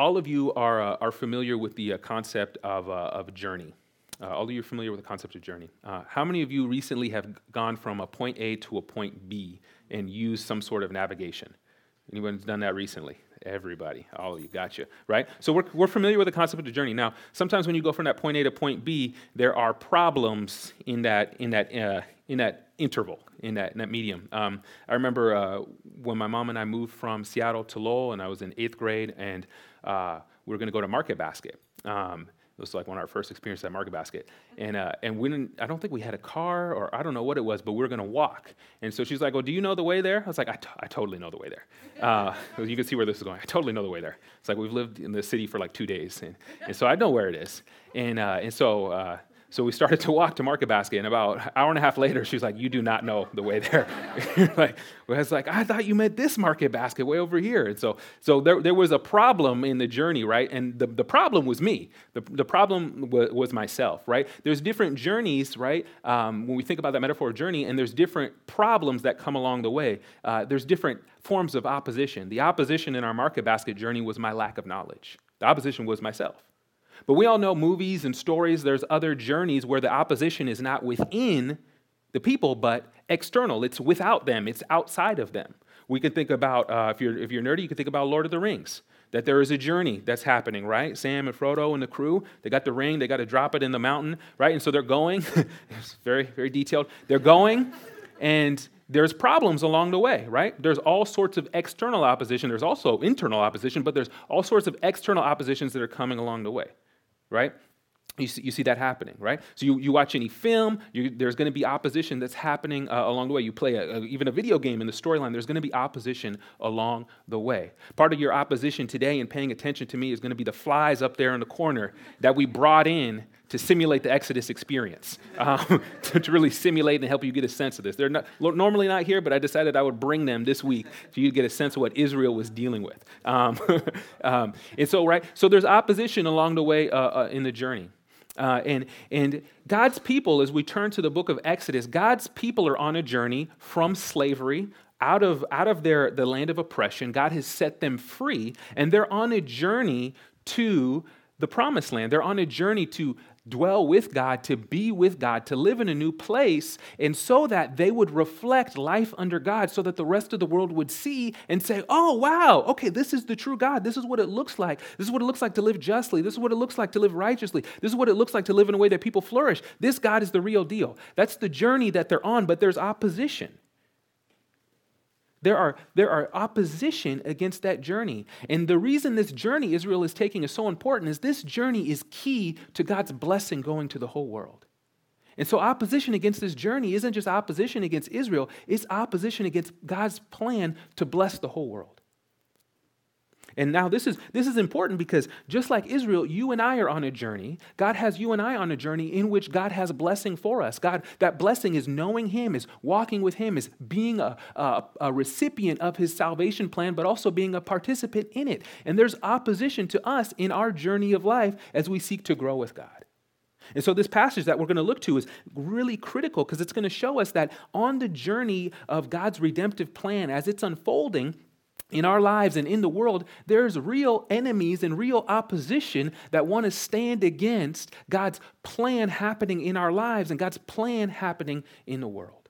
all of you are, uh, are familiar with the uh, concept of, uh, of journey. Uh, all of you are familiar with the concept of journey. How many of you recently have gone from a point A to a point B and used some sort of navigation? Anyone done that recently? Everybody, all of you, gotcha, right? So we're, we're familiar with the concept of journey. Now, sometimes when you go from that point A to point B, there are problems in that, in that, in that interval, in that, in that medium. Um, I remember uh, when my mom and I moved from Seattle to Lowell, and I was in eighth grade, and uh, we were going to go to Market Basket. Um, it was like one of our first experiences at Market Basket. And, uh, and we didn't, I don't think we had a car or I don't know what it was, but we were going to walk. And so she's like, Well, do you know the way there? I was like, I, t- I totally know the way there. Uh, you can see where this is going. I totally know the way there. It's like we've lived in the city for like two days. And, and so I know where it is. And, uh, and so uh, so we started to walk to Market Basket, and about an hour and a half later, she was like, "You do not know the way there." like, I was like, "I thought you meant this Market Basket way over here." And so, so there, there was a problem in the journey, right? And the, the problem was me. The, the problem was, was myself, right? There's different journeys, right? Um, when we think about that metaphor of journey, and there's different problems that come along the way. Uh, there's different forms of opposition. The opposition in our Market Basket journey was my lack of knowledge. The opposition was myself. But we all know movies and stories, there's other journeys where the opposition is not within the people, but external. It's without them, it's outside of them. We can think about, uh, if, you're, if you're nerdy, you can think about Lord of the Rings, that there is a journey that's happening, right? Sam and Frodo and the crew, they got the ring, they got to drop it in the mountain, right? And so they're going, it's very, very detailed. They're going, and there's problems along the way, right? There's all sorts of external opposition. There's also internal opposition, but there's all sorts of external oppositions that are coming along the way right? You see, you see, that happening, right? So you, you watch any film, you, there's going to be opposition that's happening uh, along the way. You play a, a, even a video game in the storyline, there's going to be opposition along the way. Part of your opposition today and paying attention to me is going to be the flies up there in the corner that we brought in to simulate the Exodus experience, um, to, to, really simulate and help you get a sense of this. They're not, normally not here, but I decided I would bring them this week so you get a sense of what Israel was dealing with. Um, um, and so, right, so there's opposition along the way uh, uh, in the journey. Uh, and, and God's people, as we turn to the book of Exodus, God's people are on a journey from slavery out of, out of their, the land of oppression. God has set them free, and they're on a journey to the promised land. They're on a journey to dwell with God, to be with God, to live in a new place, and so that they would reflect life under God, so that the rest of the world would see and say, Oh, wow, okay, this is the true God. This is what it looks like. This is what it looks like to live justly. This is what it looks like to live righteously. This is what it looks like to live in a way that people flourish. This God is the real deal. That's the journey that they're on, but there's opposition. There are, there are opposition against that journey. And the reason this journey Israel is taking is so important is this journey is key to God's blessing going to the whole world. And so, opposition against this journey isn't just opposition against Israel, it's opposition against God's plan to bless the whole world. And now this is this is important because just like Israel, you and I are on a journey. God has you and I on a journey in which God has a blessing for us. God, that blessing is knowing Him, is walking with Him, is being a, a, a recipient of His salvation plan, but also being a participant in it. And there's opposition to us in our journey of life as we seek to grow with God. And so, this passage that we're going to look to is really critical because it's going to show us that on the journey of God's redemptive plan, as it's unfolding, in our lives and in the world, there's real enemies and real opposition that want to stand against God's plan happening in our lives and God's plan happening in the world.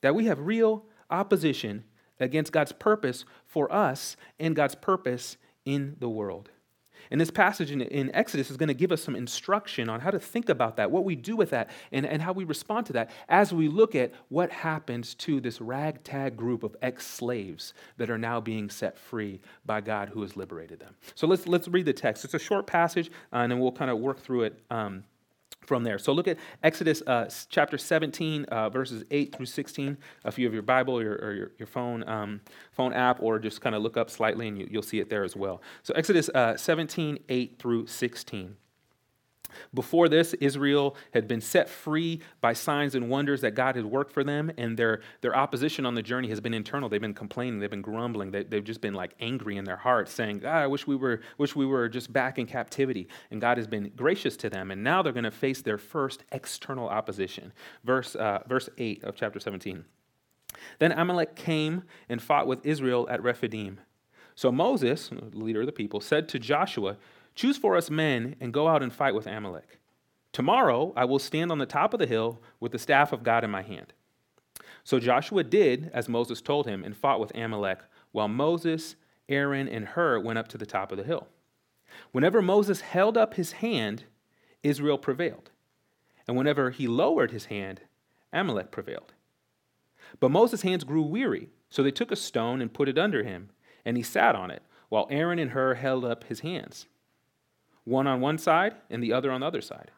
That we have real opposition against God's purpose for us and God's purpose in the world. And this passage in, in Exodus is going to give us some instruction on how to think about that, what we do with that, and, and how we respond to that as we look at what happens to this ragtag group of ex slaves that are now being set free by God who has liberated them. So let's, let's read the text. It's a short passage, uh, and then we'll kind of work through it. Um, from there. So look at Exodus uh, chapter 17, uh, verses 8 through 16. If you have your Bible or, or your, your, phone, um, phone app, or just kind of look up slightly and you, will see it there as well. So Exodus uh, 17, 8 through 16. Before this, Israel had been set free by signs and wonders that God had worked for them, and their, their opposition on the journey has been internal. They've been complaining, they've been grumbling, they, have just been like angry in their hearts, saying, ah, I wish we, were, wish we were just back in captivity. And God has been gracious to them, and now they're going to face their first external opposition. Verse, uh, verse 8 of chapter 17. Then Amalek came and fought with Israel at Rephidim. So Moses, the leader of the people, said to Joshua, Choose for us men and go out and fight with Amalek. Tomorrow I will stand on the top of the hill with the staff of God in my hand. So Joshua did as Moses told him and fought with Amalek, while Moses, Aaron, and Hur went up to the top of the hill. Whenever Moses held up his hand, Israel prevailed. And whenever he lowered his hand, Amalek prevailed. But Moses' hands grew weary, so they took a stone and put it under him, and he sat on it, while Aaron and Hur held up his hands, one on one side and the other on the other side.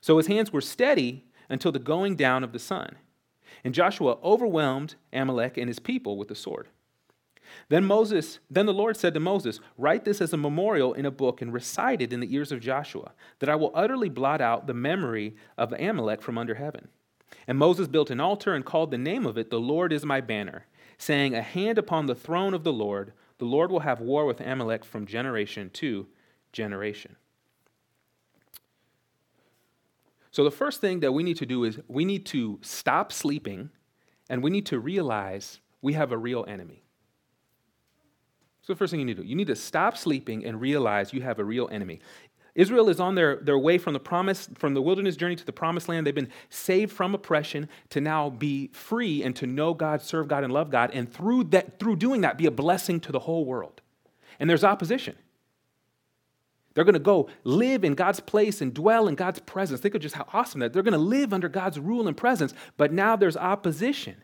So his hands were steady until the going down of the sun. And Joshua overwhelmed Amalek and his people with the sword. Then Moses, then the Lord said to Moses, Write this as a memorial in a book and recite it in the ears of Joshua, that I will utterly blot out the memory of Amalek from under heaven. And Moses built an altar and called the name of it, The Lord is my banner, saying, A hand upon the throne of the Lord, the Lord will have war with Amalek from generation to generation. So, the first thing that we need to do is we need to stop sleeping and we need to realize we have a real enemy. So, the first thing you need to do, you need to stop sleeping and realize you have a real enemy. Israel is on their, their way from the promise, from the wilderness journey to the promised land. They've been saved from oppression to now be free and to know God, serve God, and love God. And through that, through doing that, be a blessing to the whole world. And there's opposition. They're going to go live in God's place and dwell in God's presence. Think of just how awesome that they're going to live under God's rule and presence, but now there's opposition.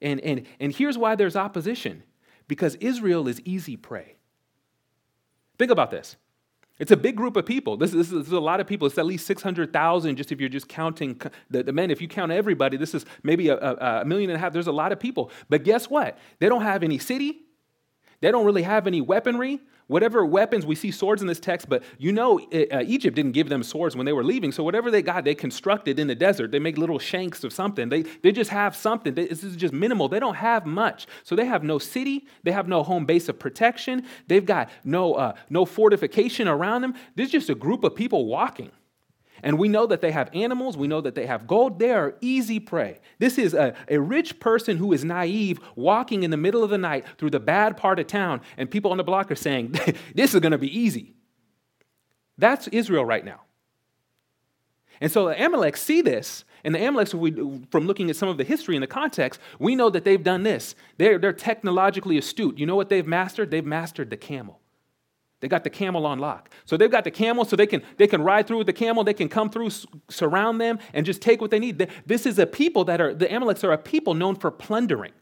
And, and, and here's why there's opposition because Israel is easy prey. Think about this. It's a big group of people. This, is, this is, a lot of people. It's at least 600,000 just if you're just counting the, the, men. If you count everybody, this is maybe a, a, a million and a half. There's a lot of people. But guess what? They don't have any city. They don't really have any weaponry. Whatever weapons, we see swords in this text, but you know uh, Egypt didn't give them swords when they were leaving. So whatever they got, they constructed in the desert. They make little shanks of something. They, they just have something. They, this is just minimal. They don't have much. So they have no city. They have no home base of protection. They've got no, uh, no fortification around them. This is just a group of people walking. And we know that they have animals, we know that they have gold. They are easy prey. This is a, a rich person who is naive walking in the middle of the night through the bad part of town, and people on the block are saying, This is going to be easy. That's Israel right now. And so the Amalek see this, and the Amaleks, from looking at some of the history and the context, we know that they've done this. They're, they're technologically astute. You know what they've mastered? They've mastered the camel. They got the camel on lock. So they've got the camel so they can, they can ride through with the camel. They can come through, surround them, and just take what they need. This is a people that are, the Amaleks are a people known for plundering.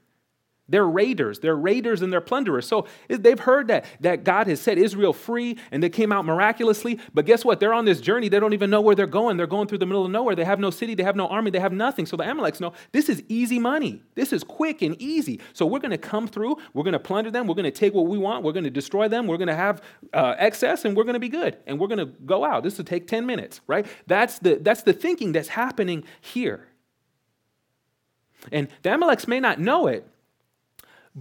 They're raiders. They're raiders and they're plunderers. So they've heard that, that God has set Israel free and they came out miraculously. But guess what? They're on this journey. They don't even know where they're going. They're going through the middle of nowhere. They have no city. They have no army. They have nothing. So the Amaleks know this is easy money. This is quick and easy. So we're going to come through. We're going to plunder them. We're going to take what we want. We're going to destroy them. We're going to have uh, excess and we're going to be good. And we're going to go out. This will take 10 minutes, right? That's the, that's the thinking that's happening here. And the Amaleks may not know it,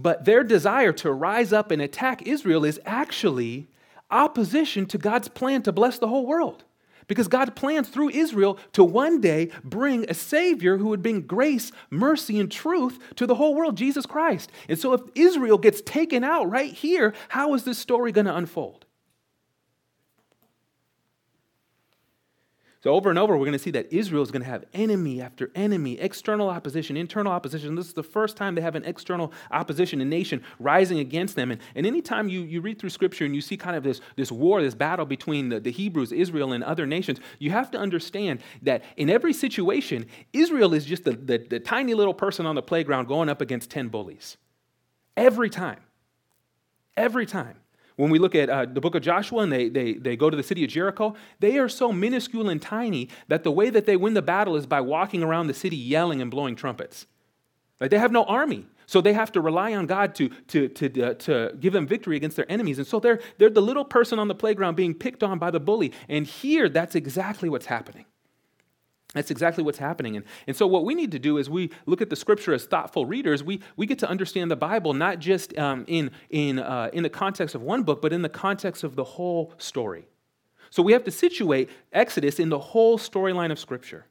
but their desire to rise up and attack Israel is actually opposition to God's plan to bless the whole world. Because God plans through Israel to one day bring a Savior who would bring grace, mercy, and truth to the whole world, Jesus Christ. And so, if Israel gets taken out right here, how is this story going to unfold? So, over and over, we're going to see that Israel is going to have enemy after enemy, external opposition, internal opposition. This is the first time they have an external opposition, a nation rising against them. And, and anytime you, you read through Scripture and you see kind of this, this war, this battle between the, the Hebrews, Israel, and other nations, you have to understand that in every situation, Israel is just the, the, the tiny little person on the playground going up against 10 bullies. Every time. Every time. When we look at uh, the book of Joshua and they, they, they go to the city of Jericho, they are so minuscule and tiny that the way that they win the battle is by walking around the city yelling and blowing trumpets. Like they have no army. So they have to rely on God to, to, to, uh, to give them victory against their enemies. And so they're, they're the little person on the playground being picked on by the bully. And here, that's exactly what's happening. That's exactly what's happening. And, and so, what we need to do is we look at the scripture as thoughtful readers. We, we get to understand the Bible not just um, in, in, uh, in the context of one book, but in the context of the whole story. So, we have to situate Exodus in the whole storyline of scripture.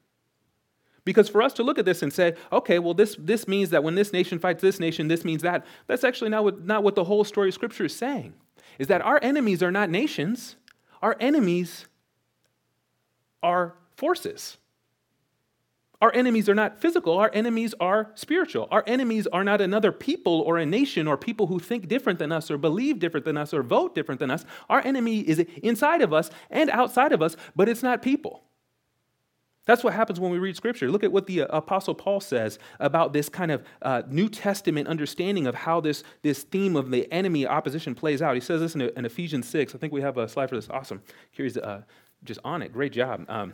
Because for us to look at this and say, okay, well, this, this means that when this nation fights this nation, this means that, that's actually not what, not what the whole story of Scripture is saying. Is that our enemies are not nations, our enemies are forces. Our enemies are not physical, our enemies are spiritual. Our enemies are not another people or a nation or people who think different than us or believe different than us or vote different than us. Our enemy is inside of us and outside of us, but it's not people. That's what happens when we read Scripture. Look at what the uh, Apostle Paul says about this kind of uh, New Testament understanding of how this, this theme of the enemy opposition plays out. He says this in, in Ephesians 6. I think we have a slide for this. Awesome. Here's uh, just on it. Great job. Um,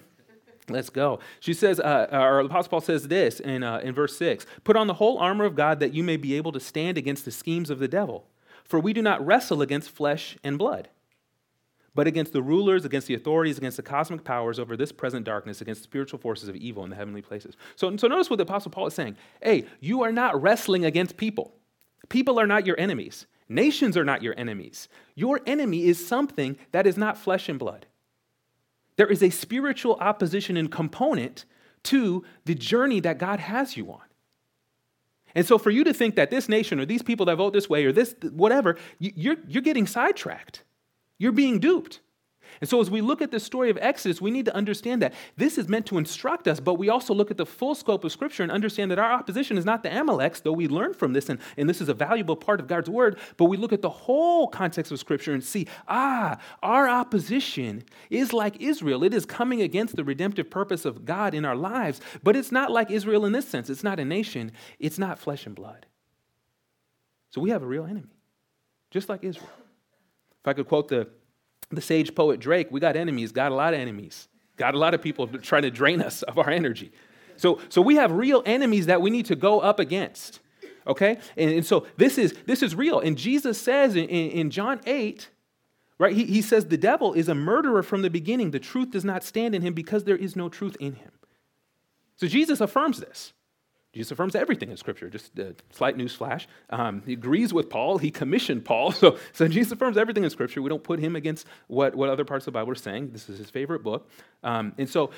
Let's go. She says, uh, or Apostle Paul says this in, uh, in verse 6 Put on the whole armor of God that you may be able to stand against the schemes of the devil. For we do not wrestle against flesh and blood, but against the rulers, against the authorities, against the cosmic powers over this present darkness, against the spiritual forces of evil in the heavenly places. So, so notice what the Apostle Paul is saying. Hey, you are not wrestling against people. People are not your enemies. Nations are not your enemies. Your enemy is something that is not flesh and blood. There is a spiritual opposition and component to the journey that God has you on. And so, for you to think that this nation or these people that vote this way or this, whatever, you're, you're getting sidetracked. You're being duped. And so, as we look at the story of Exodus, we need to understand that this is meant to instruct us, but we also look at the full scope of Scripture and understand that our opposition is not the Amaleks, though we learn from this, and, and this is a valuable part of God's Word, but we look at the whole context of Scripture and see, ah, our opposition is like Israel. It is coming against the redemptive purpose of God in our lives, but it's not like Israel in this sense. It's not a nation, it's not flesh and blood. So we have a real enemy, just like Israel. If I could quote the the sage poet Drake, we got enemies, got a lot of enemies, got a lot of people trying to drain us of our energy. So, so we have real enemies that we need to go up against. Okay? And, and so this is this is real. And Jesus says in, in John 8, right, he, he says the devil is a murderer from the beginning. The truth does not stand in him because there is no truth in him. So Jesus affirms this. Jesus affirms everything in Scripture. Just a slight news flash. Um, he agrees with Paul. He commissioned Paul. So, so Jesus affirms everything in Scripture. We don't put him against what, what other parts of the Bible are saying. This is his favorite book. Um, and so,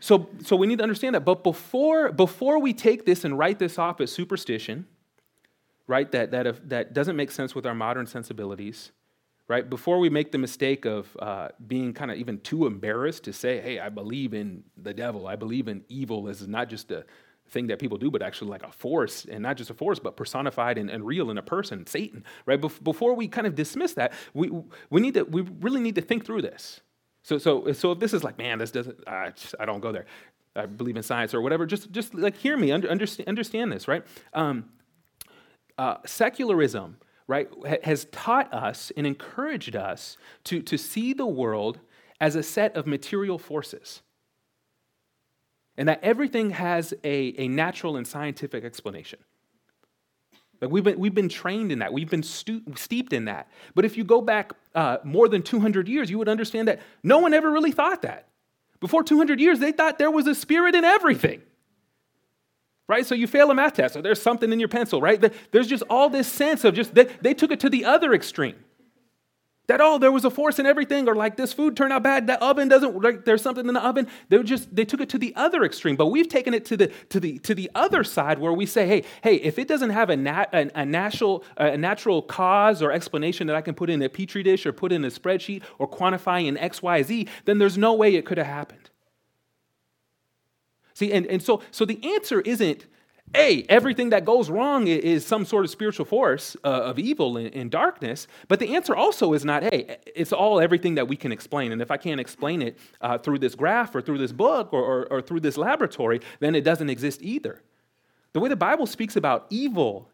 so, so we need to understand that. But before, before we take this and write this off as superstition, right, that, that, if, that doesn't make sense with our modern sensibilities, right, before we make the mistake of uh, being kind of even too embarrassed to say, hey, I believe in the devil, I believe in evil, this is not just a thing that people do, but actually like a force, and not just a force, but personified and, and real in a person, Satan, right? Bef- before we kind of dismiss that, we, we need to, we really need to think through this. So, so, so if this is like, man, this doesn't, I, just, I don't go there. I believe in science or whatever. Just, just like hear me, under, understand, understand this, right? Um, uh, secularism, right, has taught us and encouraged us to, to see the world as a set of material forces and that everything has a, a natural and scientific explanation. Like we've been, we've been trained in that, we've been stu- steeped in that. But if you go back uh, more than 200 years, you would understand that no one ever really thought that. Before 200 years, they thought there was a spirit in everything. Right? So you fail a math test, or there's something in your pencil, right? There's just all this sense of just, they, they took it to the other extreme. That oh, there was a force in everything, or like this food turned out bad. That oven doesn't like there's something in the oven. They just they took it to the other extreme. But we've taken it to the to the to the other side where we say, hey, hey, if it doesn't have a nat, a, a natural a natural cause or explanation that I can put in a petri dish or put in a spreadsheet or quantify in X Y Z, then there's no way it could have happened. See, and, and so so the answer isn't a, everything that goes wrong is some sort of spiritual force uh, of evil and, and, darkness. But the answer also is not, hey, it's all everything that we can explain. And if I can't explain it uh, through this graph or through this book or, or, or through this laboratory, then it doesn't exist either. The way the Bible speaks about evil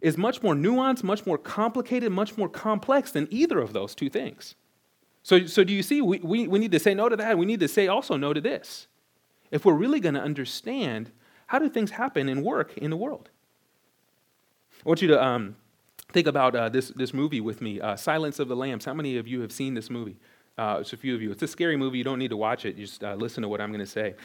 is much more nuanced, much more complicated, much more complex than either of those two things. So, so do you see, we, we, we need to say no to that. We need to say also no to this. If we're really going to understand how do things happen and work in the world? I want you to um, think about uh, this, this movie with me, uh, Silence of the Lambs. How many of you have seen this movie? Uh, it's a few of you. It's a scary movie. You don't need to watch it. You just uh, listen to what I'm going to say.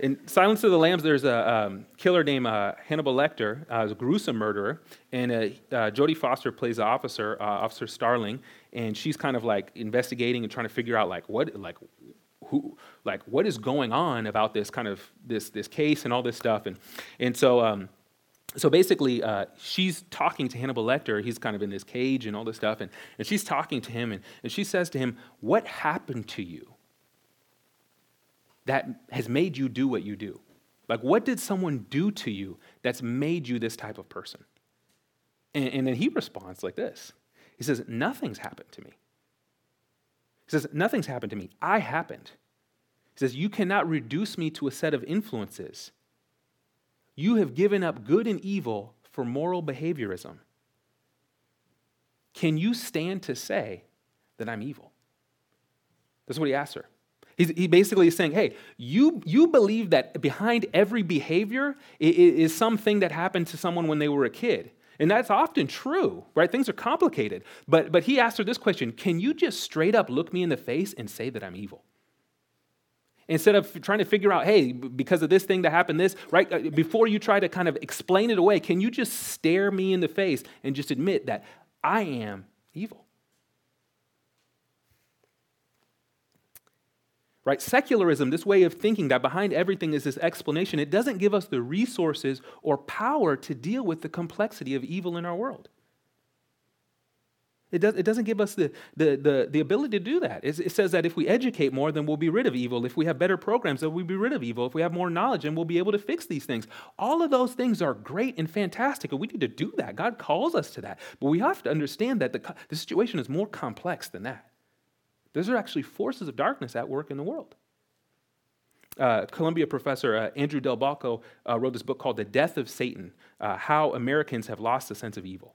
In Silence of the Lambs, there's a um, killer named uh, Hannibal Lecter, uh, a gruesome murderer, and uh, Jodie Foster plays the officer, Officer Starling, and she's kind of like investigating and trying to figure out like what, like who, like, what is going on about this kind of this this case and all this stuff, and and so. Um, so basically, uh, she's talking to Hannibal Lecter. He's kind of in this cage and all this stuff. And, and she's talking to him, and, and she says to him, What happened to you that has made you do what you do? Like, what did someone do to you that's made you this type of person? And, and then he responds like this He says, Nothing's happened to me. He says, Nothing's happened to me. I happened. Says, You cannot reduce me to a set of influences you have given up good and evil for moral behaviorism. Can you stand to say that I'm evil? That's what he asks her. He's, he basically is saying, hey, you, you believe that behind every behavior is something that happened to someone when they were a kid. And that's often true, right? Things are complicated. But, but he asked her this question Can you just straight up look me in the face and say that I'm evil? Instead of trying to figure out, hey, because of this thing that happened, this, right? Uh, before you try to kind of explain it away, can you just stare me in the face and just admit that I am evil? Right? Secularism, this way of thinking that behind everything is this explanation, it doesn't give us the resources or power to deal with the complexity of evil in our world. It, does, it doesn't give us the, the, the, the ability to do that. It, it says that if we educate more, then we'll be rid of evil. If we have better programs, then we'll be rid of evil. If we have more knowledge, then we'll be able to fix these things. All of those things are great and fantastic, and we need to do that. God calls us to that. But we have to understand that the, the situation is more complex than that. Those are actually forces of darkness at work in the world. Uh, Columbia professor uh, Andrew Delbanco uh, wrote this book called The Death of Satan uh, How Americans Have Lost the Sense of Evil.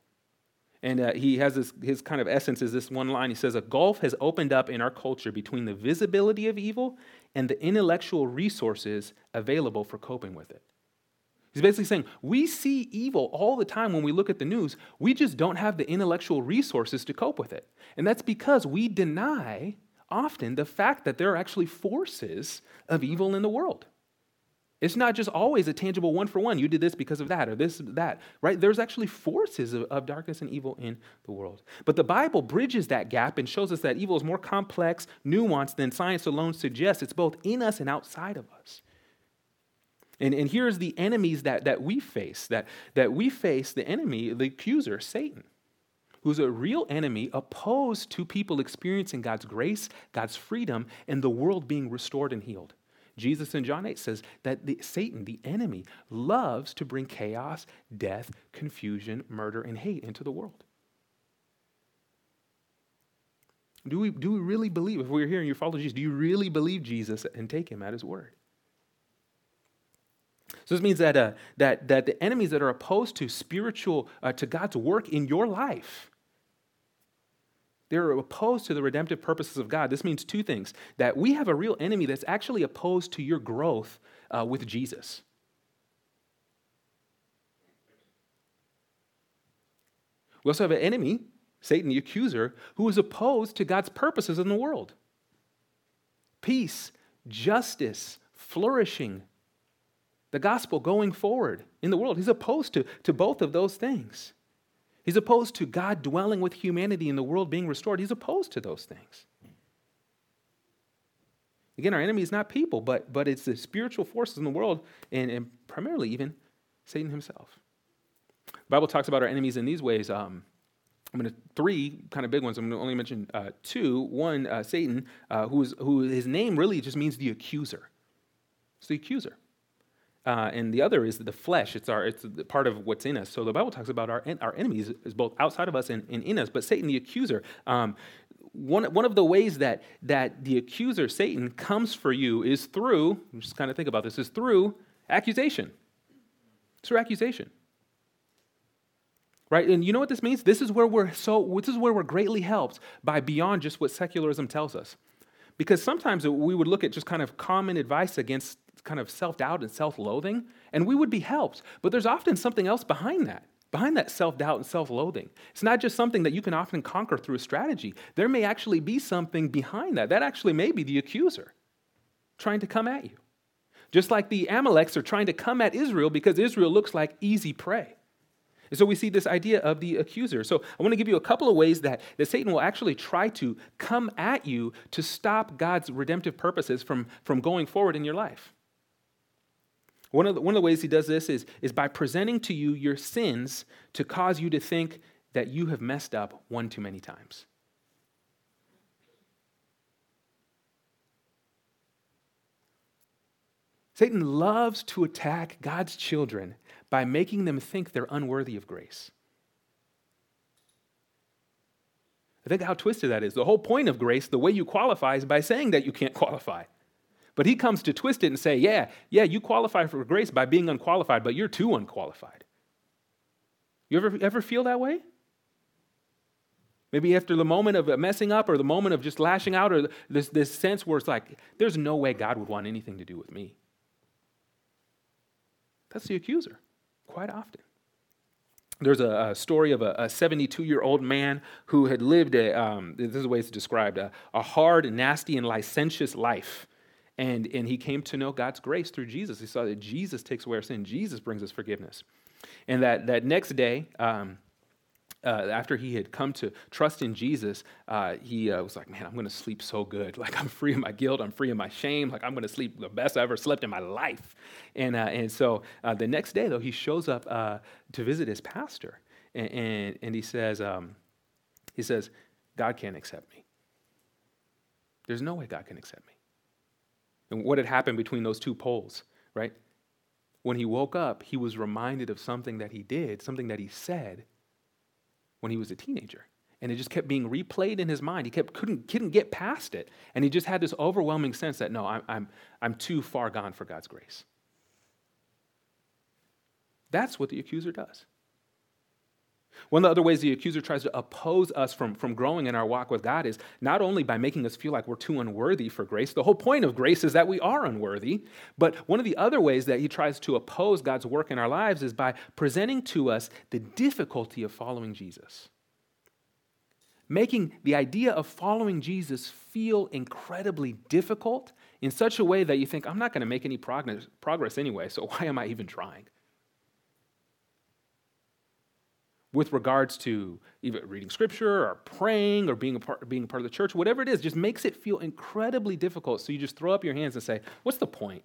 And uh, he has this, his kind of essence is this one line. He says, A gulf has opened up in our culture between the visibility of evil and the intellectual resources available for coping with it. He's basically saying, We see evil all the time when we look at the news. We just don't have the intellectual resources to cope with it. And that's because we deny often the fact that there are actually forces of evil in the world. It's not just always a tangible one for one. You did this because of that or this, that, right? There's actually forces of, of, darkness and evil in the world. But the Bible bridges that gap and shows us that evil is more complex, nuanced than science alone suggests. It's both in us and outside of us. And, and here's the enemies that, that we face that, that we face the enemy, the accuser, Satan, who's a real enemy opposed to people experiencing God's grace, God's freedom, and the world being restored and healed. Jesus in John 8 says that the, Satan, the enemy, loves to bring chaos, death, confusion, murder, and hate into the world. Do we, do we really believe, if we're here and you follow Jesus, do you really believe Jesus and take him at his word? So this means that, uh, that, that the enemies that are opposed to spiritual, uh, to God's work in your life, they're opposed to the redemptive purposes of God. This means two things that we have a real enemy that's actually opposed to your growth uh, with Jesus. We also have an enemy, Satan, the accuser, who is opposed to God's purposes in the world peace, justice, flourishing, the gospel going forward in the world. He's opposed to, to both of those things. He's opposed to God dwelling with humanity and the world being restored. He's opposed to those things. Again, our enemy is not people, but, but it's the spiritual forces in the world, and, and primarily even Satan himself. The Bible talks about our enemies in these ways. Um, I'm going to three kind of big ones. I'm going to only mention uh, two. One, uh, Satan, uh, who's, who his name really just means the accuser. It's the accuser. Uh, and the other is the flesh. It's our it's part of what's in us. So the Bible talks about our our enemies is both outside of us and, and in us. But Satan, the accuser, um, one one of the ways that that the accuser Satan comes for you is through. Just kind of think about this. Is through accusation. It's through accusation. Right, and you know what this means? This is where we're so. This is where we're greatly helped by beyond just what secularism tells us, because sometimes we would look at just kind of common advice against kind of self doubt and self loathing, and we would be helped. But there's often something else behind that, behind that self doubt and self loathing. It's not just something that you can often conquer through a strategy. There may actually be something behind that. That actually may be the accuser trying to come at you. Just like the Amaleks are trying to come at Israel because Israel looks like easy prey. And so we see this idea of the accuser. So I want to give you a couple of ways that, that Satan will actually try to come at you to stop God's redemptive purposes from, from going forward in your life. One of, the, one of the ways he does this is, is by presenting to you your sins to cause you to think that you have messed up one too many times. Satan loves to attack God's children by making them think they're unworthy of grace. I think how twisted that is. The whole point of grace, the way you qualify, is by saying that you can't qualify. But he comes to twist it and say, yeah, yeah, you qualify for grace by being unqualified, but you're too unqualified. You ever, ever feel that way? Maybe after the moment of messing up or the moment of just lashing out or this, this sense where it's like, there's no way God would want anything to do with me. That's the accuser quite often. There's a, a story of a 72 year old man who had lived a, um, this is the way it's described, a, a hard, nasty, and licentious life. And, and he came to know God's grace through Jesus. He saw that Jesus takes away our sin, Jesus brings us forgiveness. And that, that next day, um, uh, after he had come to trust in Jesus, uh, he uh, was like, Man, I'm going to sleep so good. Like, I'm free of my guilt. I'm free of my shame. Like, I'm going to sleep the best I ever slept in my life. And, uh, and so uh, the next day, though, he shows up uh, to visit his pastor. And, and, and he, says, um, he says, God can't accept me. There's no way God can accept me. And what had happened between those two poles, right? When he woke up, he was reminded of something that he did, something that he said when he was a teenager. And it just kept being replayed in his mind. He kept, couldn't, couldn't get past it. And he just had this overwhelming sense that, no, I'm, I'm, I'm too far gone for God's grace. That's what the accuser does. One of the other ways the accuser tries to oppose us from, from growing in our walk with God is not only by making us feel like we're too unworthy for grace, the whole point of grace is that we are unworthy, but one of the other ways that he tries to oppose God's work in our lives is by presenting to us the difficulty of following Jesus. Making the idea of following Jesus feel incredibly difficult in such a way that you think, I'm not going to make any progress, progress anyway, so why am I even trying? With regards to even reading scripture or praying or being a, part, being a part of the church, whatever it is, just makes it feel incredibly difficult. So you just throw up your hands and say, What's the point?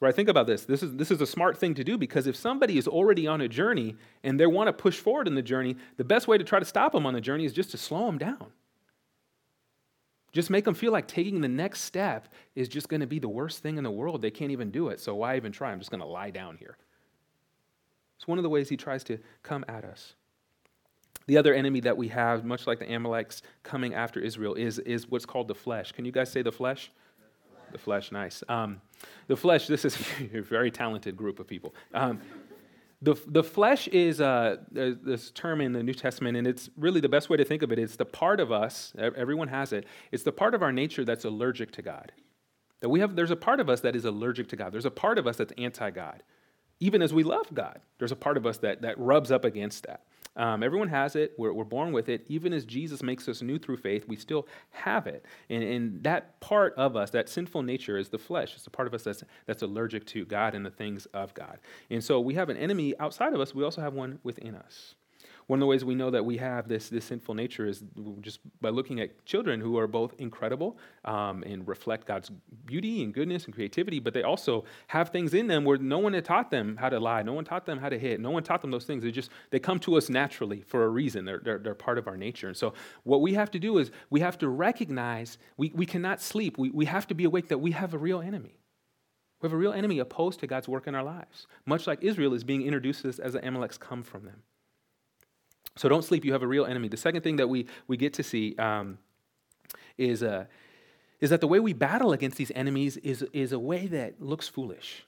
Right, think about this. This is, this is a smart thing to do because if somebody is already on a journey and they want to push forward in the journey, the best way to try to stop them on the journey is just to slow them down. Just make them feel like taking the next step is just going to be the worst thing in the world. They can't even do it, so why even try? I'm just going to lie down here. It's one of the ways he tries to come at us. The other enemy that we have, much like the Amalekites coming after Israel, is, is what's called the flesh. Can you guys say the flesh? The flesh, nice. Um, the flesh, this is a very talented group of people. Um, the, the flesh is uh, this term in the New Testament, and it's really the best way to think of it. It's the part of us, everyone has it, it's the part of our nature that's allergic to God. That we have, there's a part of us that is allergic to God. There's a part of us that's anti God. Even as we love God, there's a part of us that, that rubs up against that. Um, everyone has it. We're, we're born with it. Even as Jesus makes us new through faith, we still have it. And, and that part of us, that sinful nature, is the flesh. It's the part of us that's, that's allergic to God and the things of God. And so we have an enemy outside of us. We also have one within us. One of the ways we know that we have this, this sinful nature is just by looking at children who are both incredible um, and reflect God's beauty and goodness and creativity, but they also have things in them where no one had taught them how to lie, no one taught them how to hit, no one taught them those things. They just they come to us naturally for a reason. They're, they're, they're part of our nature. And so what we have to do is we have to recognize we, we cannot sleep. We, we have to be awake that we have a real enemy. We have a real enemy opposed to God's work in our lives, much like Israel is being introduced as, as the Amaleks come from them. So don't sleep, you have a real enemy. The second thing that we, we get to see um, is, uh, is that the way we battle against these enemies is, is a way that looks foolish.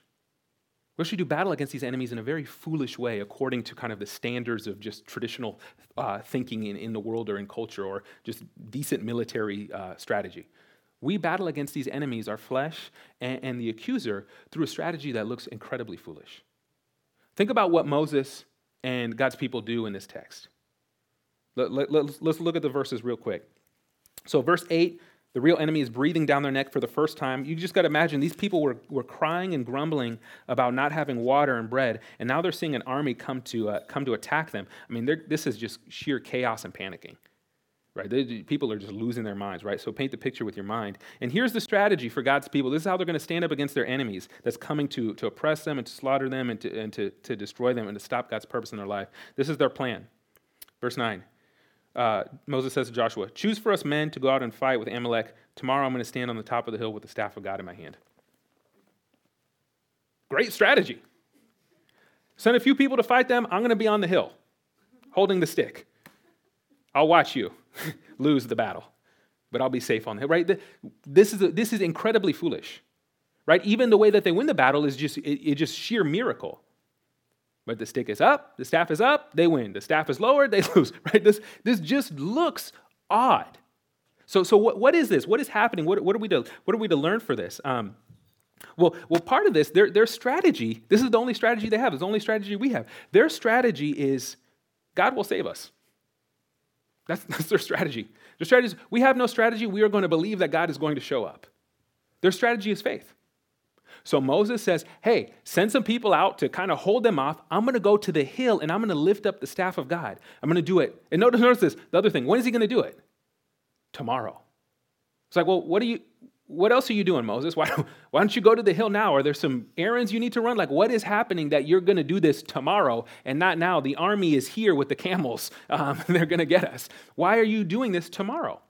We actually do battle against these enemies in a very foolish way, according to kind of the standards of just traditional uh, thinking in, in the world or in culture or just decent military uh, strategy. We battle against these enemies, our flesh and, and the accuser, through a strategy that looks incredibly foolish. Think about what Moses and God's people do in this text. Let, let, let's, let's look at the verses real quick. So, verse 8, The real enemy is breathing down their neck for the first time. You just got to imagine these people were, were crying and grumbling about not having water and bread, and now they're seeing an army come to, uh, come to attack them. I mean, this is just sheer chaos and panicking, right? They, people are just losing their minds, right? So paint the picture with your mind. And here's the strategy for God's people this is how they're going to stand up against their enemies that's coming to, to oppress them and to slaughter them and, to, and to, to destroy them and to stop God's purpose in their life. This is their plan. Verse 9 uh, Moses says to Joshua, Choose for us men to go out and fight with Amalek. Tomorrow I'm going to stand on the top of the hill with the staff of God in my hand. Great strategy. Send a few people to fight them. I'm going to be on the hill holding the stick. I'll watch you lose the battle, but I'll be safe on the hill, right? This is, this is incredibly foolish, right? Even the way that they win the battle is just, it, it just sheer miracle. But the stick is up, the staff is up, they win. The staff is lowered, they lose. Right? This, this just looks odd. So, so what, what is this? What is happening? What, what, are we to, what are we to learn for this? Um, well, well, part of this, their, their strategy, this is the only strategy they have, it's the only strategy we have. Their strategy is God will save us. That's, that's their strategy. Their strategy is we have no strategy, we are going to believe that God is going to show up. Their strategy is faith. So Moses says, Hey, send some people out to kind of hold them off. I'm going to go to the hill and I'm going to lift up the staff of God. I'm going to do it. And notice, notice this the other thing. When is he going to do it? Tomorrow. It's like, well, what are you? What else are you doing, Moses? Why don't, why don't you go to the hill now? Are there some errands you need to run? Like, what is happening that you're going to do this tomorrow and not now? The army is here with the camels. Um, they're going to get us. Why are you doing this tomorrow?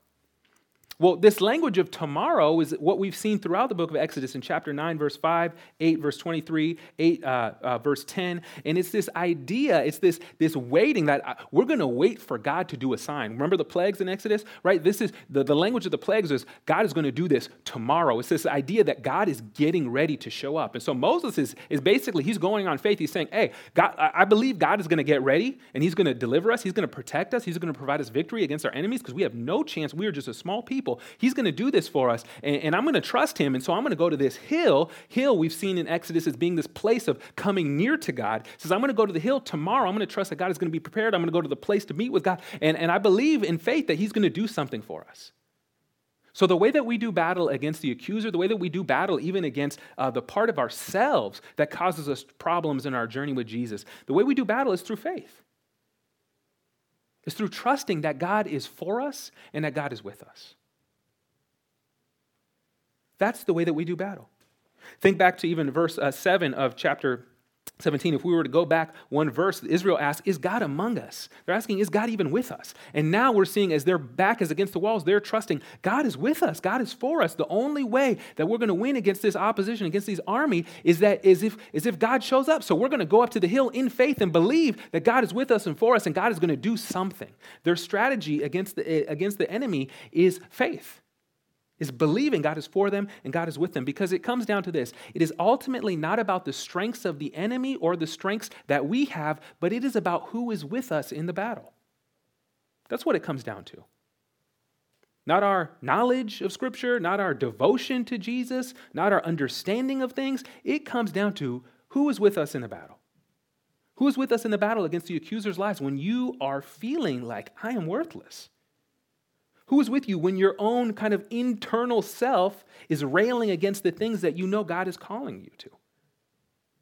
Well, this language of tomorrow is what we've seen throughout the book of Exodus in chapter 9, verse 5, 8, verse 23, 8, uh, uh, verse 10. And it's this idea, it's this, this waiting that uh, we're going to wait for God to do a sign. Remember the plagues in Exodus, right? This is the, the language of the plagues is God is going to do this tomorrow. It's this idea that God is getting ready to show up. And so Moses is, is basically, he's going on faith. He's saying, hey, God, I believe God is going to get ready and he's going to deliver us. He's going to protect us. He's going to provide us victory against our enemies because we have no chance. We are just a small people people. He's going to do this for us, and, and I'm going to trust him. And so I'm going to go to this hill. Hill we've seen in Exodus as being this place of coming near to God. He says, I'm going to go to the hill tomorrow. I'm going to trust that God is going to be prepared. I'm going to go to the place to meet with God. And, and I believe in faith that he's going to do something for us. So, the way that we do battle against the accuser, the way that we do battle even against uh, the part of ourselves that causes us problems in our journey with Jesus, the way we do battle is through faith. It's through trusting that God is for us and that God is with us. That's the way that we do battle. Think back to even verse uh, 7 of chapter 17. If we were to go back one verse, Israel asks, Is God among us? They're asking, Is God even with us? And now we're seeing as their back is against the walls, they're trusting God is with us. God is for us. The only way that we're going to win against this opposition, against this army, is that is if, is if God shows up. So we're going to go up to the hill in faith and believe that God is with us and for us, and God is going to do something. Their strategy against the, against the enemy is faith is believing God is for them and God is with them because it comes down to this. It is ultimately not about the strengths of the enemy or the strengths that we have, but it is about who is with us in the battle. That's what it comes down to. Not our knowledge of Scripture, not our devotion to Jesus, not our understanding of things. It comes down to who is with us in the battle. Who is with us in the battle against the accuser's lies when you are feeling like I am worthless? Who is with you when your own kind of internal self is railing against the things that you know God is calling you to?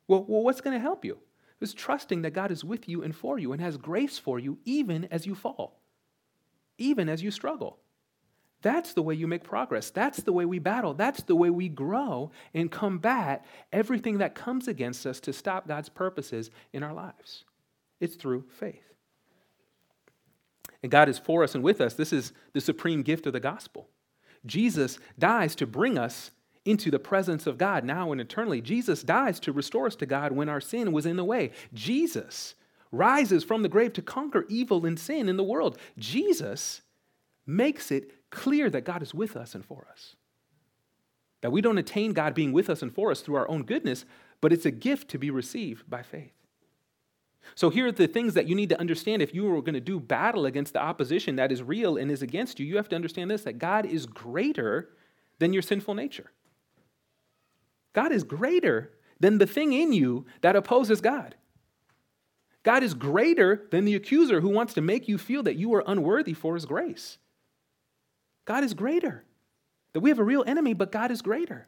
Well, well what's going to help you? It's trusting that God is with you and for you and has grace for you even as you fall, even as you struggle. That's the way you make progress. That's the way we battle. That's the way we grow and combat everything that comes against us to stop God's purposes in our lives. It's through faith and God is for us and with us, this is the supreme gift of the gospel. Jesus dies to bring us into the presence of God now and eternally. Jesus dies to restore us to God when our sin was in the way. Jesus rises from the grave to conquer evil and sin in the world. Jesus makes it clear that God is with us and for us. That we don't attain God being with us and for us through our own goodness, but it's a gift to be received by faith. So, here are the things that you need to understand if you are going to do battle against the opposition that is real and is against you. You have to understand this that God is greater than your sinful nature. God is greater than the thing in you that opposes God. God is greater than the accuser who wants to make you feel that you are unworthy for his grace. God is greater. That we have a real enemy, but God is greater.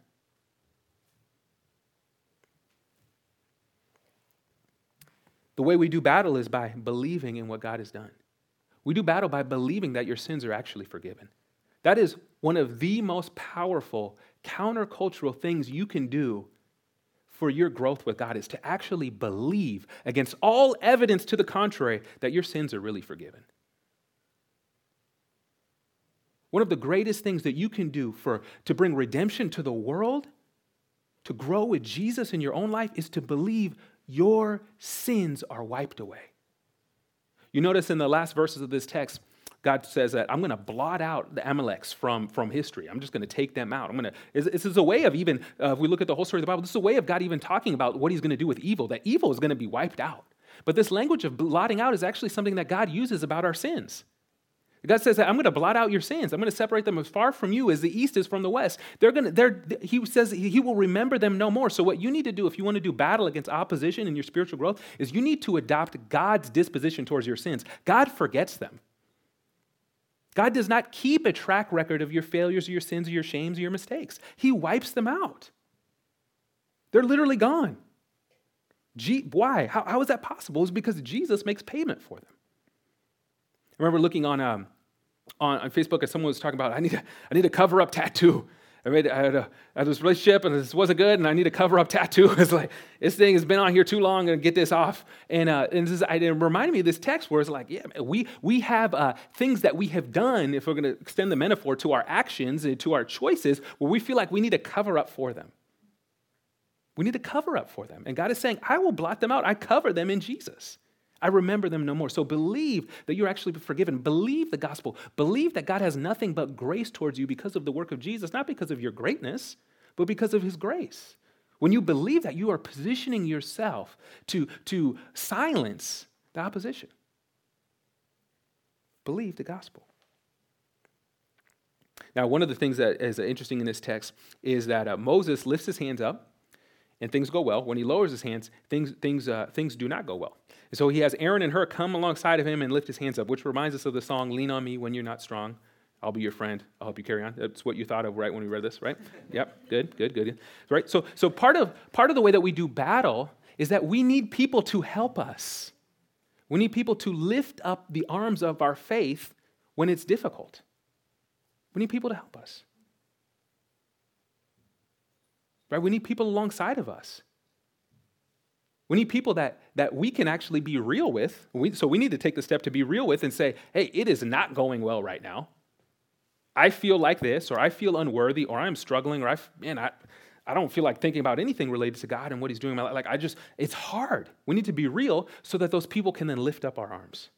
The way we do battle is by believing in what God has done. We do battle by believing that your sins are actually forgiven. That is one of the most powerful countercultural things you can do for your growth with God is to actually believe against all evidence to the contrary that your sins are really forgiven. One of the greatest things that you can do for to bring redemption to the world, to grow with Jesus in your own life is to believe your sins are wiped away. You notice in the last verses of this text, God says that I'm going to blot out the Amaleks from, from history. I'm just going to take them out. I'm going to. This is a way of even, uh, if we look at the whole story of the Bible, this is a way of God even talking about what He's going to do with evil. That evil is going to be wiped out. But this language of blotting out is actually something that God uses about our sins. God says I'm going to blot out your sins. I'm going to separate them as far from you as the east is from the west. They're going to, they're, he says he will remember them no more. So, what you need to do if you want to do battle against opposition in your spiritual growth is you need to adopt God's disposition towards your sins. God forgets them. God does not keep a track record of your failures or your sins or your shames or your mistakes, He wipes them out. They're literally gone. Why? How, how is that possible? It's because Jesus makes payment for them. I remember looking on um, on, on Facebook and someone was talking about, I need a, I need a cover up tattoo. I, made, I, had a, I had this relationship and this wasn't good and I need a cover up tattoo. It's like, this thing has been on here too long, to get this off. And, uh, and this is, it reminded me of this text where it's like, yeah, we, we have uh, things that we have done, if we're going to extend the metaphor to our actions and to our choices, where we feel like we need to cover up for them. We need to cover up for them. And God is saying, I will blot them out. I cover them in Jesus. I remember them no more. So believe that you're actually forgiven. Believe the gospel. Believe that God has nothing but grace towards you because of the work of Jesus, not because of your greatness, but because of his grace. When you believe that, you are positioning yourself to, to silence the opposition. Believe the gospel. Now, one of the things that is interesting in this text is that uh, Moses lifts his hands up and things go well. When he lowers his hands, things, things, uh, things do not go well. And so he has Aaron and Hur come alongside of him and lift his hands up, which reminds us of the song, Lean on Me When You're Not Strong. I'll be your friend. I'll help you carry on. That's what you thought of right when we read this, right? yep, good, good, good. Right? So, so part, of, part of the way that we do battle is that we need people to help us. We need people to lift up the arms of our faith when it's difficult. We need people to help us. Right? We need people alongside of us. We need people that, that we can actually be real with. We, so we need to take the step to be real with and say, hey, it is not going well right now. I feel like this, or I feel unworthy, or I'm struggling, or I, man, I, I don't feel like thinking about anything related to God and what He's doing in my life. Like, I just, it's hard. We need to be real so that those people can then lift up our arms,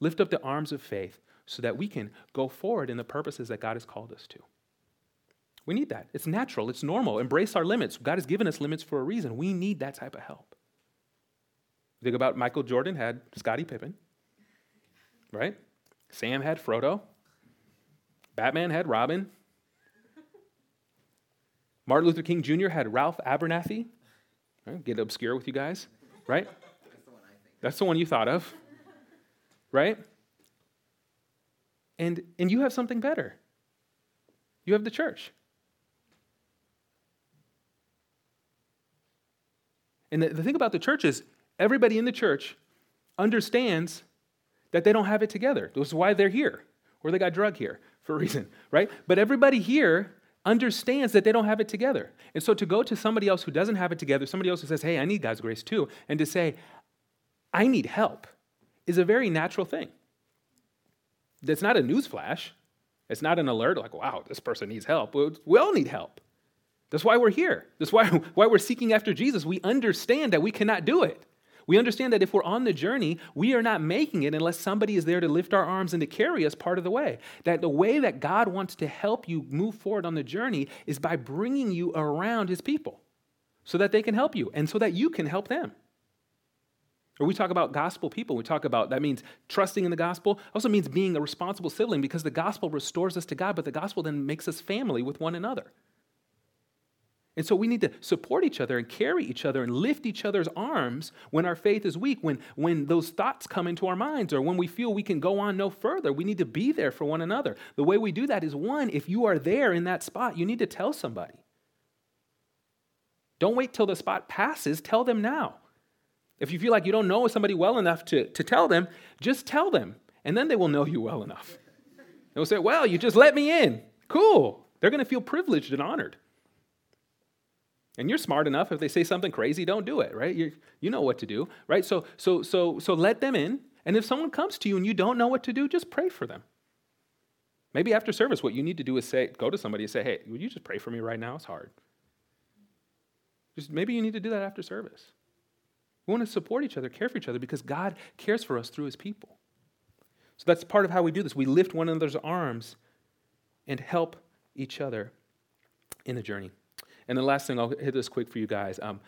lift up the arms of faith so that we can go forward in the purposes that God has called us to. We need that. It's natural, it's normal. Embrace our limits. God has given us limits for a reason. We need that type of help. Think about Michael Jordan had Scottie Pippen, right? Sam had Frodo. Batman had Robin. Martin Luther King Jr. had Ralph Abernathy. Right? Get obscure with you guys, right? That's the, one I think. That's the one you thought of, right? And, and you have something better. You have the church. And the, the thing about the church is, everybody in the church understands that they don't have it together. This is why they're here, or they got drug here for a reason, right? But everybody here understands that they don't have it together. And so to go to somebody else who doesn't have it together, somebody else who says, hey, I need God's grace too, and to say, I need help, is a very natural thing. That's not a newsflash. It's not an alert like, wow, this person needs help. We all need help. That's why we're here. That's why, why we're seeking after Jesus. We understand that we cannot do it. We understand that if we're on the journey, we are not making it unless somebody is there to lift our arms and to carry us part of the way. That the way that God wants to help you move forward on the journey is by bringing you around his people so that they can help you and so that you can help them. Or we talk about gospel people. We talk about that means trusting in the gospel. Also means being a responsible sibling because the gospel restores us to God, but the gospel then makes us family with one another. And so we need to support each other and carry each other and lift each other's arms when our faith is weak, when, when those thoughts come into our minds, or when we feel we can go on no further. We need to be there for one another. The way we do that is one, if you are there in that spot, you need to tell somebody. Don't wait till the spot passes, tell them now. If you feel like you don't know somebody well enough to, to tell them, just tell them, and then they will know you well enough. They'll say, Well, you just let me in. Cool. They're going to feel privileged and honored. And you're smart enough. If they say something crazy, don't do it, right? you you know what to do, right? So, so, so, so let them in. And if someone comes to you and you don't know what to do, just pray for them. Maybe after service, what you need to do is say, go to somebody and say, hey, would you just pray for me right now? It's hard. Just maybe you need to do that after service. We want to support each other, care for each other, because God cares for us through his people. So that's part of how we do this. We lift one another's arms and help each other in the journey. And the last thing, I'll hit this quick for you guys. Um,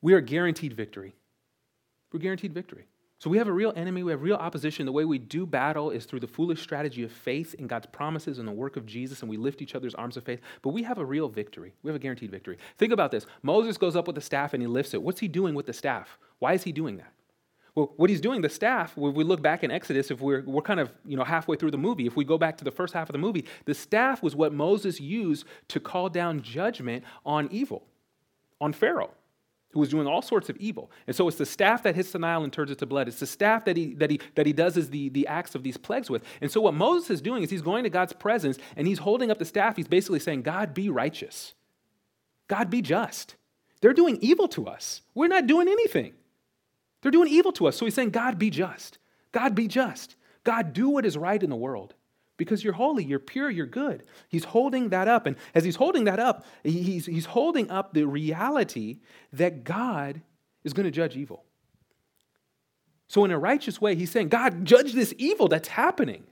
we are guaranteed victory. We're guaranteed victory. So we have a real enemy, we have real opposition. The way we do battle is through the foolish strategy of faith in God's promises and the work of Jesus, and we lift each other's arms of faith. But we have a real victory. We have a guaranteed victory. Think about this Moses goes up with the staff and he lifts it. What's he doing with the staff? Why is he doing that? Well, what he's doing, the staff, if we look back in Exodus, if we're, we're kind of you know, halfway through the movie, if we go back to the first half of the movie, the staff was what Moses used to call down judgment on evil, on Pharaoh, who was doing all sorts of evil. And so it's the staff that hits the Nile and turns it to blood. It's the staff that he, that he, that he does is the, the acts of these plagues with. And so what Moses is doing is he's going to God's presence and he's holding up the staff. He's basically saying, God, be righteous. God, be just. They're doing evil to us. We're not doing anything. They're doing evil to us. So he's saying, God, be just. God, be just. God, do what is right in the world because you're holy, you're pure, you're good. He's holding that up. And as he's holding that up, he's, he's holding up the reality that God is going to judge evil. So, in a righteous way, he's saying, God, judge this evil that's happening.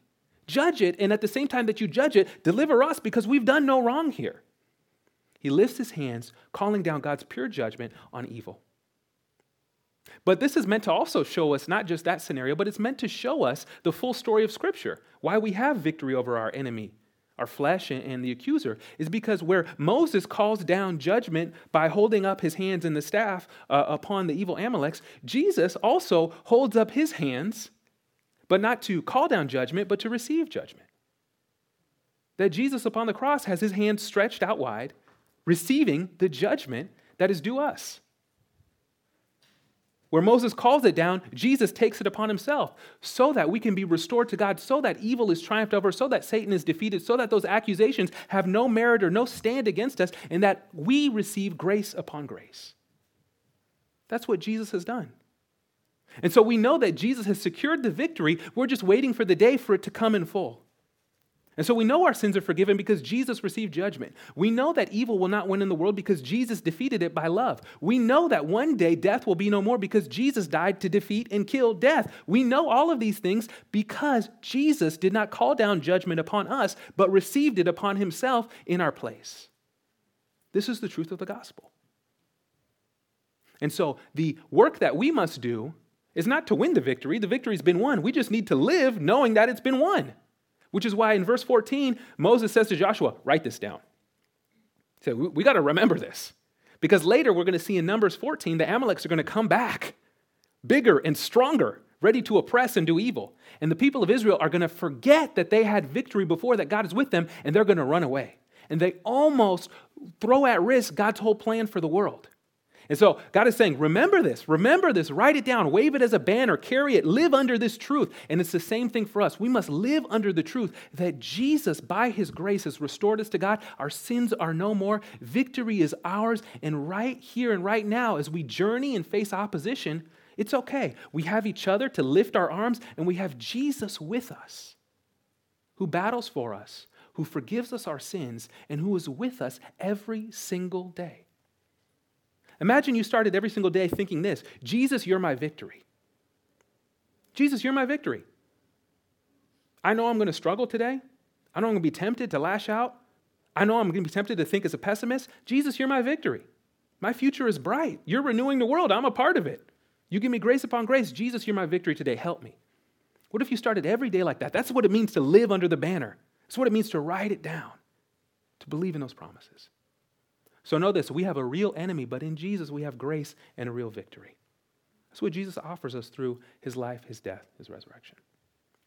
Judge it, and at the same time that you judge it, deliver us because we've done no wrong here. He lifts his hands, calling down God's pure judgment on evil. But this is meant to also show us not just that scenario, but it's meant to show us the full story of Scripture. Why we have victory over our enemy, our flesh, and the accuser, is because where Moses calls down judgment by holding up his hands in the staff uh, upon the evil Amaleks, Jesus also holds up his hands, but not to call down judgment, but to receive judgment. That Jesus upon the cross has his hands stretched out wide, receiving the judgment that is due us. Where Moses calls it down, Jesus takes it upon himself so that we can be restored to God, so that evil is triumphed over, so that Satan is defeated, so that those accusations have no merit or no stand against us, and that we receive grace upon grace. That's what Jesus has done. And so we know that Jesus has secured the victory. We're just waiting for the day for it to come in full. And so we know our sins are forgiven because Jesus received judgment. We know that evil will not win in the world because Jesus defeated it by love. We know that one day death will be no more because Jesus died to defeat and kill death. We know all of these things because Jesus did not call down judgment upon us, but received it upon himself in our place. This is the truth of the gospel. And so the work that we must do is not to win the victory. The victory's been won. We just need to live knowing that it's been won. Which is why in verse 14, Moses says to Joshua, Write this down. So we, got to remember this. Because later we're going to see in Numbers 14, the Amaleks are going to come back bigger and stronger, ready to oppress and do evil. And the people of Israel are going to forget that they had victory before, that God is with them, and they're going to run away. And they almost throw at risk God's whole plan for the world. And so God is saying, remember this, remember this, write it down, wave it as a banner, carry it, live under this truth. And it's the same thing for us. We must live under the truth that Jesus, by his grace, has restored us to God. Our sins are no more. Victory is ours. And right here and right now, as we journey and face opposition, it's okay. We have each other to lift our arms, and we have Jesus with us, who battles for us, who forgives us our sins, and who is with us every single day. Imagine you started every single day thinking this Jesus, you're my victory. Jesus, you're my victory. I know I'm going to struggle today. I know I'm going to be tempted to lash out. I know I'm going to be tempted to think as a pessimist. Jesus, you're my victory. My future is bright. You're renewing the world. I'm a part of it. You give me grace upon grace. Jesus, you're my victory today. Help me. What if you started every day like that? That's what it means to live under the banner. That's what it means to write it down, to believe in those promises. So know this we have a real enemy, but in Jesus we have grace and a real victory. That's what Jesus offers us through his life, his death, his resurrection.